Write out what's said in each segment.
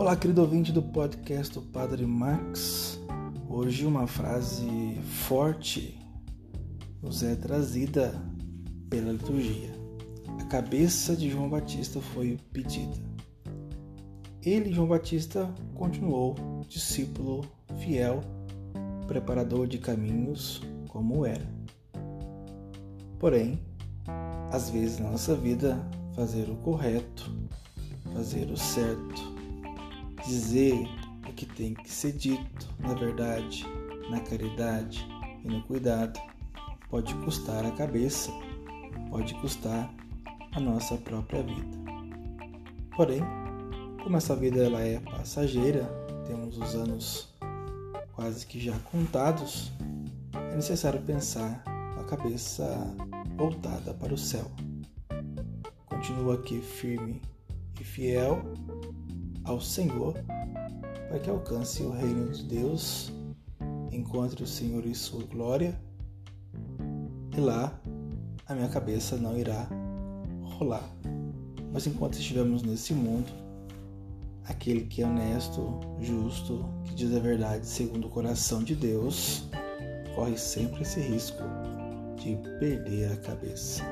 Olá, querido ouvinte do podcast do Padre Max. Hoje uma frase forte nos é trazida pela liturgia. A cabeça de João Batista foi pedida. Ele, João Batista, continuou discípulo fiel, preparador de caminhos como era. Porém, às vezes na nossa vida, fazer o correto, fazer o certo, dizer o que tem que ser dito na verdade, na caridade e no cuidado pode custar a cabeça, pode custar a nossa própria vida. Porém, como essa vida ela é passageira, temos os anos quase que já contados, é necessário pensar com a cabeça voltada para o céu. Continua aqui firme e fiel ao Senhor, para que alcance o reino de Deus, encontre o Senhor em sua glória, e lá a minha cabeça não irá rolar. Mas enquanto estivermos nesse mundo, aquele que é honesto, justo, que diz a verdade segundo o coração de Deus, corre sempre esse risco de perder a cabeça.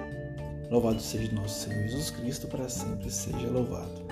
Louvado seja nosso Senhor Jesus Cristo, para sempre seja louvado.